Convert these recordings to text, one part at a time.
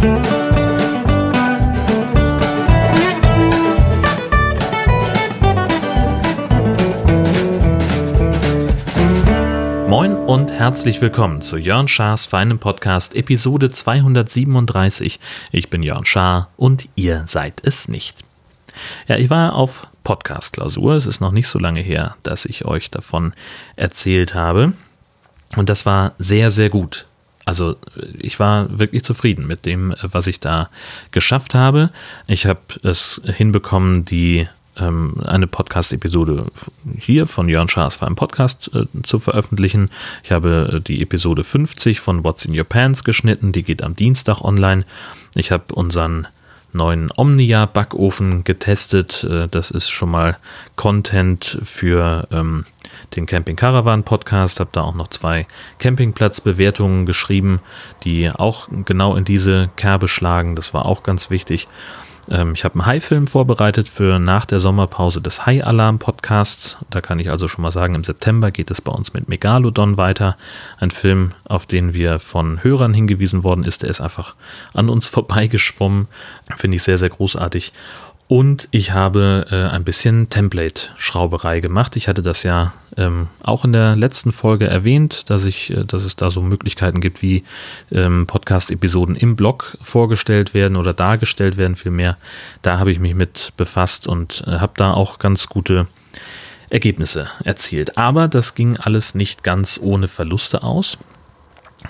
Moin und herzlich willkommen zu Jörn Schars feinem Podcast Episode 237. Ich bin Jörn Schaar und ihr seid es nicht. Ja, ich war auf Podcast-Klausur. Es ist noch nicht so lange her, dass ich euch davon erzählt habe. Und das war sehr, sehr gut. Also ich war wirklich zufrieden mit dem, was ich da geschafft habe. Ich habe es hinbekommen, die ähm, eine Podcast-Episode hier von Jörn Schaas für einen Podcast äh, zu veröffentlichen. Ich habe äh, die Episode 50 von What's in Your Pants geschnitten, die geht am Dienstag online. Ich habe unseren neuen Omnia-Backofen getestet. Äh, das ist schon mal Content für ähm, den Camping Caravan Podcast. Habe da auch noch zwei Campingplatzbewertungen geschrieben, die auch genau in diese Kerbe schlagen. Das war auch ganz wichtig. Ähm, ich habe einen Hai-Film vorbereitet für nach der Sommerpause des Hai-Alarm-Podcasts. Da kann ich also schon mal sagen, im September geht es bei uns mit Megalodon weiter. Ein Film, auf den wir von Hörern hingewiesen worden ist. Der ist einfach an uns vorbeigeschwommen. Finde ich sehr, sehr großartig. Und ich habe äh, ein bisschen Template-Schrauberei gemacht. Ich hatte das ja ähm, auch in der letzten Folge erwähnt, dass, ich, äh, dass es da so Möglichkeiten gibt, wie ähm, Podcast-Episoden im Blog vorgestellt werden oder dargestellt werden, vielmehr. Da habe ich mich mit befasst und äh, habe da auch ganz gute Ergebnisse erzielt. Aber das ging alles nicht ganz ohne Verluste aus,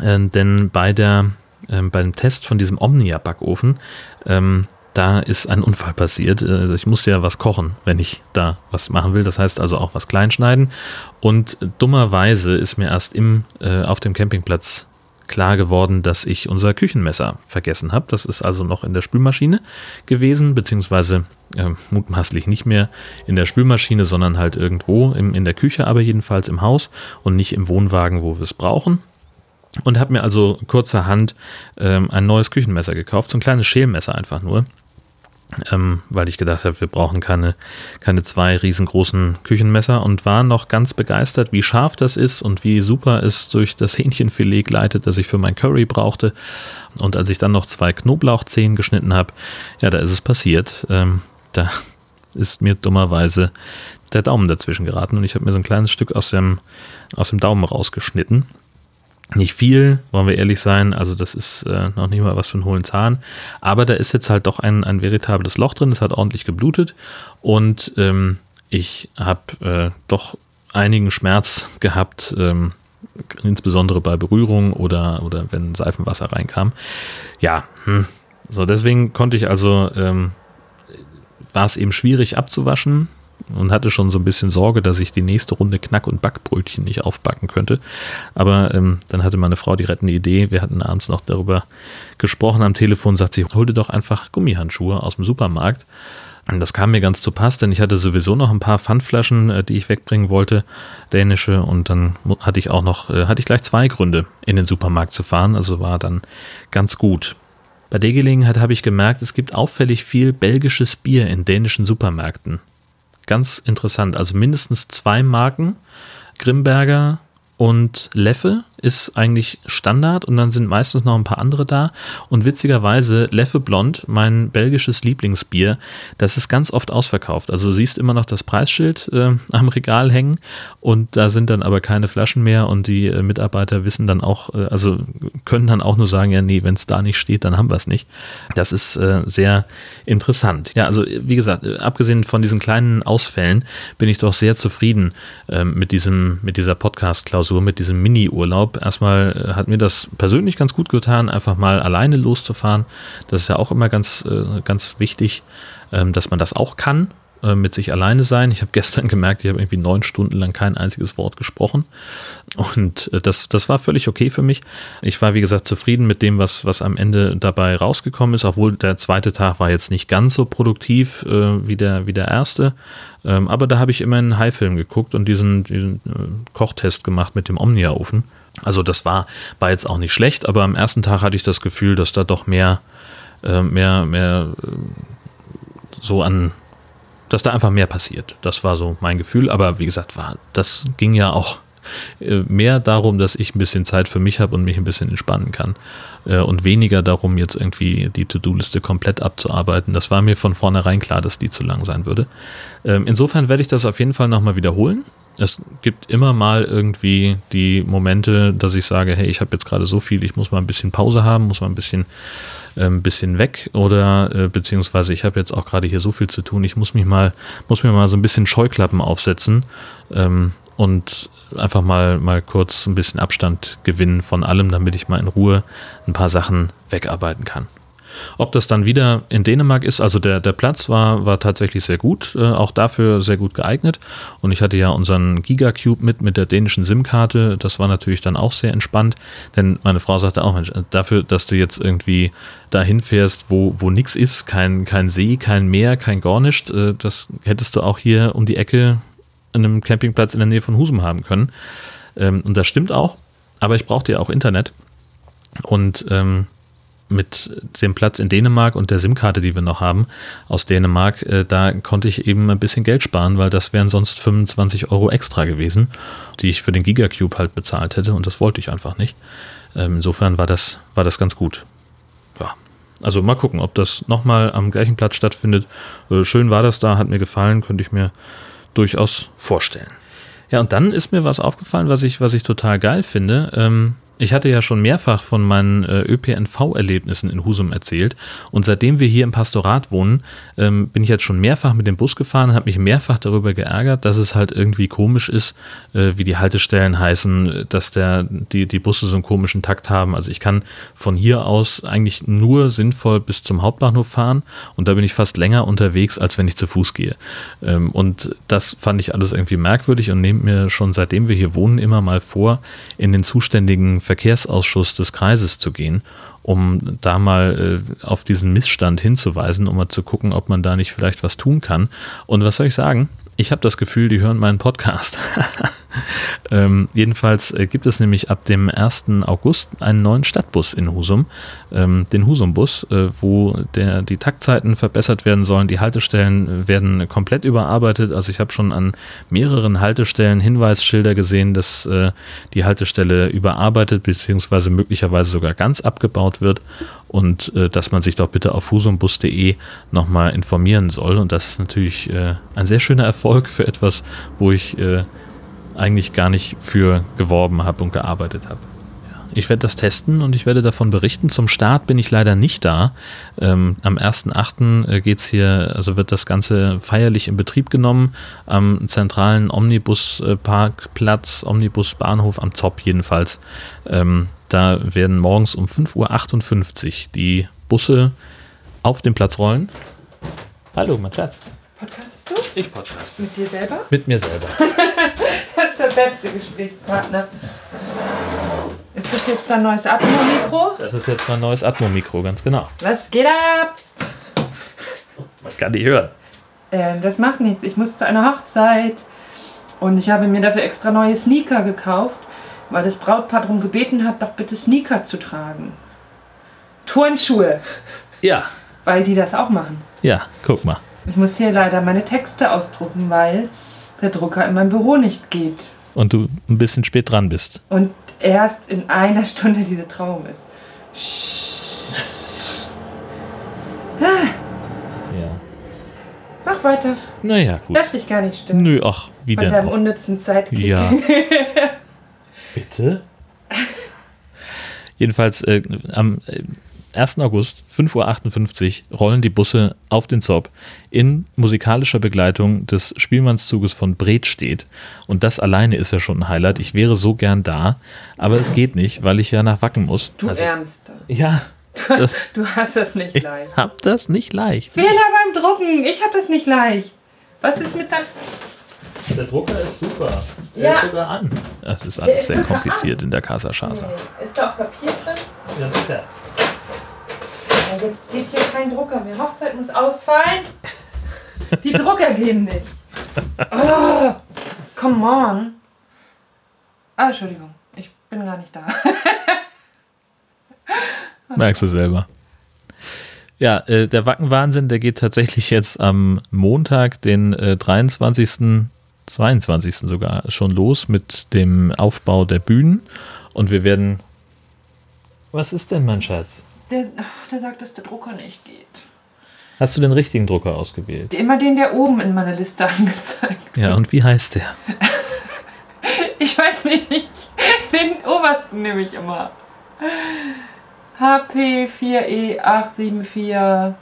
äh, denn bei der, ähm, beim Test von diesem Omnia-Backofen ähm, da ist ein Unfall passiert. Also ich musste ja was kochen, wenn ich da was machen will. Das heißt also auch was kleinschneiden. Und dummerweise ist mir erst im, äh, auf dem Campingplatz klar geworden, dass ich unser Küchenmesser vergessen habe. Das ist also noch in der Spülmaschine gewesen, beziehungsweise äh, mutmaßlich nicht mehr in der Spülmaschine, sondern halt irgendwo im, in der Küche, aber jedenfalls im Haus und nicht im Wohnwagen, wo wir es brauchen. Und habe mir also kurzerhand ähm, ein neues Küchenmesser gekauft, so ein kleines Schälmesser einfach nur ähm, weil ich gedacht habe, wir brauchen keine, keine zwei riesengroßen Küchenmesser und war noch ganz begeistert, wie scharf das ist und wie super es durch das Hähnchenfilet gleitet, das ich für mein Curry brauchte. Und als ich dann noch zwei Knoblauchzehen geschnitten habe, ja, da ist es passiert. Ähm, da ist mir dummerweise der Daumen dazwischen geraten und ich habe mir so ein kleines Stück aus dem, aus dem Daumen rausgeschnitten. Nicht viel, wollen wir ehrlich sein. Also, das ist äh, noch nicht mal was für einen hohlen Zahn. Aber da ist jetzt halt doch ein, ein veritables Loch drin. Es hat ordentlich geblutet. Und ähm, ich habe äh, doch einigen Schmerz gehabt, ähm, insbesondere bei Berührung oder, oder wenn Seifenwasser reinkam. Ja, hm. so deswegen konnte ich also, ähm, war es eben schwierig abzuwaschen und hatte schon so ein bisschen Sorge, dass ich die nächste Runde Knack- und Backbrötchen nicht aufbacken könnte. Aber ähm, dann hatte meine Frau die rettende Idee. Wir hatten abends noch darüber gesprochen am Telefon, sagt sie, hol dir doch einfach Gummihandschuhe aus dem Supermarkt. Das kam mir ganz zu Pass, denn ich hatte sowieso noch ein paar Pfandflaschen, äh, die ich wegbringen wollte, dänische. Und dann hatte ich auch noch, äh, hatte ich gleich zwei Gründe, in den Supermarkt zu fahren. Also war dann ganz gut. Bei der Gelegenheit habe ich gemerkt, es gibt auffällig viel belgisches Bier in dänischen Supermärkten ganz interessant. Also mindestens zwei Marken, Grimberger und Leffe ist eigentlich Standard und dann sind meistens noch ein paar andere da. Und witzigerweise, Leffe Blond, mein belgisches Lieblingsbier, das ist ganz oft ausverkauft. Also du siehst immer noch das Preisschild äh, am Regal hängen und da sind dann aber keine Flaschen mehr und die äh, Mitarbeiter wissen dann auch, äh, also können dann auch nur sagen, ja, nee, wenn es da nicht steht, dann haben wir es nicht. Das ist äh, sehr interessant. Ja, also wie gesagt, äh, abgesehen von diesen kleinen Ausfällen bin ich doch sehr zufrieden ähm, mit diesem, mit dieser Podcast-Klausur, mit diesem Mini-Urlaub glaube, erstmal äh, hat mir das persönlich ganz gut getan, einfach mal alleine loszufahren. Das ist ja auch immer ganz, äh, ganz wichtig, ähm, dass man das auch kann, äh, mit sich alleine sein. Ich habe gestern gemerkt, ich habe irgendwie neun Stunden lang kein einziges Wort gesprochen. Und das, das war völlig okay für mich. Ich war, wie gesagt, zufrieden mit dem, was, was am Ende dabei rausgekommen ist, obwohl der zweite Tag war jetzt nicht ganz so produktiv wie, der, wie der erste. Ähm, aber da habe ich immer einen High-Film geguckt und diesen, diesen Kochtest gemacht mit dem Omnia-Ofen. Also das war, war jetzt auch nicht schlecht, aber am ersten Tag hatte ich das Gefühl, dass da doch mehr, äh, mehr, mehr äh, so an, dass da einfach mehr passiert. Das war so mein Gefühl, aber wie gesagt, war, das ging ja auch äh, mehr darum, dass ich ein bisschen Zeit für mich habe und mich ein bisschen entspannen kann. Äh, und weniger darum, jetzt irgendwie die To-Do-Liste komplett abzuarbeiten. Das war mir von vornherein klar, dass die zu lang sein würde. Ähm, insofern werde ich das auf jeden Fall nochmal wiederholen es gibt immer mal irgendwie die Momente, dass ich sage, hey, ich habe jetzt gerade so viel, ich muss mal ein bisschen Pause haben, muss mal ein bisschen, äh, bisschen weg oder äh, beziehungsweise ich habe jetzt auch gerade hier so viel zu tun, ich muss mich mal, muss mir mal so ein bisschen Scheuklappen aufsetzen ähm, und einfach mal, mal kurz ein bisschen Abstand gewinnen von allem, damit ich mal in Ruhe ein paar Sachen wegarbeiten kann. Ob das dann wieder in Dänemark ist, also der, der Platz war, war tatsächlich sehr gut, äh, auch dafür sehr gut geeignet. Und ich hatte ja unseren Gigacube mit, mit der dänischen SIM-Karte. Das war natürlich dann auch sehr entspannt, denn meine Frau sagte auch, Mensch, dafür, dass du jetzt irgendwie dahin fährst, wo, wo nichts ist, kein, kein See, kein Meer, kein Gornischt, äh, das hättest du auch hier um die Ecke an einem Campingplatz in der Nähe von Husum haben können. Ähm, und das stimmt auch, aber ich brauchte ja auch Internet. Und ähm, mit dem Platz in Dänemark und der SIM-Karte, die wir noch haben aus Dänemark, äh, da konnte ich eben ein bisschen Geld sparen, weil das wären sonst 25 Euro extra gewesen, die ich für den Gigacube halt bezahlt hätte und das wollte ich einfach nicht. Ähm, insofern war das, war das ganz gut. Ja. Also mal gucken, ob das nochmal am gleichen Platz stattfindet. Äh, schön war das da, hat mir gefallen, könnte ich mir durchaus vorstellen. Ja, und dann ist mir was aufgefallen, was ich, was ich total geil finde. Ähm, ich hatte ja schon mehrfach von meinen äh, ÖPNV-Erlebnissen in Husum erzählt und seitdem wir hier im Pastorat wohnen, ähm, bin ich jetzt schon mehrfach mit dem Bus gefahren, habe mich mehrfach darüber geärgert, dass es halt irgendwie komisch ist, äh, wie die Haltestellen heißen, dass der, die, die Busse so einen komischen Takt haben. Also ich kann von hier aus eigentlich nur sinnvoll bis zum Hauptbahnhof fahren und da bin ich fast länger unterwegs, als wenn ich zu Fuß gehe. Ähm, und das fand ich alles irgendwie merkwürdig und nehme mir schon seitdem wir hier wohnen immer mal vor, in den zuständigen Verkehrsausschuss des Kreises zu gehen, um da mal äh, auf diesen Missstand hinzuweisen, um mal zu gucken, ob man da nicht vielleicht was tun kann. Und was soll ich sagen? Ich habe das Gefühl, die hören meinen Podcast. ähm, jedenfalls äh, gibt es nämlich ab dem 1. August einen neuen Stadtbus in Husum, ähm, den Husum-Bus, äh, wo der, die Taktzeiten verbessert werden sollen. Die Haltestellen werden komplett überarbeitet. Also ich habe schon an mehreren Haltestellen Hinweisschilder gesehen, dass äh, die Haltestelle überarbeitet bzw. möglicherweise sogar ganz abgebaut wird und äh, dass man sich doch bitte auf husumbus.de nochmal informieren soll. Und das ist natürlich äh, ein sehr schöner Erfolg für etwas, wo ich äh, eigentlich gar nicht für geworben habe und gearbeitet habe. Ich werde das testen und ich werde davon berichten. Zum Start bin ich leider nicht da. Ähm, am 1.8. Äh, geht es hier, also wird das Ganze feierlich in Betrieb genommen am zentralen Omnibusparkplatz, Omnibusbahnhof am Zopp jedenfalls. Ähm, da werden morgens um 5.58 Uhr die Busse auf den Platz rollen. Hallo, mein Schatz. Podcastest du? Ich podcast. Mit dir selber? Mit mir selber. das ist der beste Gesprächspartner. Ist das jetzt dein neues Atmo-Mikro? Das ist jetzt mein neues Atmo-Mikro, ganz genau. Was geht ab? Man kann die hören. Ähm, das macht nichts. Ich muss zu einer Hochzeit. Und ich habe mir dafür extra neue Sneaker gekauft, weil das Brautpaar darum gebeten hat, doch bitte Sneaker zu tragen. Turnschuhe, Ja, weil die das auch machen. ja, guck mal. Ich muss hier leider meine Texte ausdrucken, weil der Drucker in meinem Büro nicht geht. Und du ein bisschen spät dran bist. Und erst in einer Stunde diese Trauung ist. Ja. Mach weiter. Naja, gut. Lass dich gar nicht stören. Nö, ach, wie Von denn deinem auch? unnützen Zeitkick. Ja. Bitte? Jedenfalls äh, am äh, 1. August, 5.58 Uhr, rollen die Busse auf den Zopp in musikalischer Begleitung des Spielmannszuges von Bredstedt. Und das alleine ist ja schon ein Highlight. Ich wäre so gern da, aber es geht nicht, weil ich ja nach Wacken muss. Du Also, Ärmster. ja, das, Du hast das nicht ich leicht. hab das nicht leicht. Fehler beim Drucken. Ich hab das nicht leicht. Was ist mit deinem... Der Drucker ist super. Der Ja. ist sogar an. Das ist Der alles ist sehr kompliziert in der Casa Chasa. Nee. Ist da auch Papier drin? Ja, sicher. Jetzt geht hier kein Drucker mehr. Hochzeit muss ausfallen. Die Drucker gehen nicht. Oh, come on. Ah, Entschuldigung. Ich bin gar nicht da. Merkst du selber. Ja, äh, der Wackenwahnsinn, der geht tatsächlich jetzt am Montag, den äh, 23. 22. sogar schon los mit dem Aufbau der Bühnen. Und wir werden. Was ist denn, mein Schatz? Der, der sagt, dass der Drucker nicht geht. Hast du den richtigen Drucker ausgewählt? Immer den, der oben in meiner Liste angezeigt Ja, und wie heißt der? Ich weiß nicht. Den obersten nehme ich immer. HP 4E8742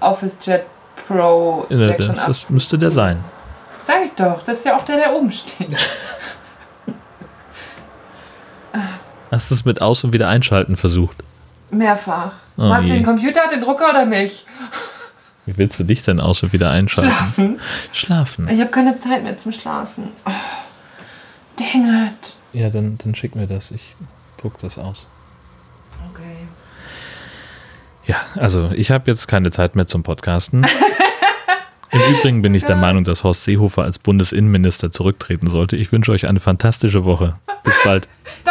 OfficeJet Pro Äh, Das, das müsste der sein. Sag ich doch, das ist ja auch der, der oben steht. Hast du es mit Aus- und Wiedereinschalten versucht? Mehrfach. Oh Meinst du den Computer, den Drucker oder mich? Wie willst du dich denn Aus- und Wiedereinschalten? Schlafen. Schlafen. Ich habe keine Zeit mehr zum Schlafen. Oh, dang it. Ja, dann, dann schick mir das. Ich druck das aus. Okay. Ja, also ich habe jetzt keine Zeit mehr zum Podcasten. Im Übrigen bin ich der Meinung, dass Horst Seehofer als Bundesinnenminister zurücktreten sollte. Ich wünsche euch eine fantastische Woche. Bis bald.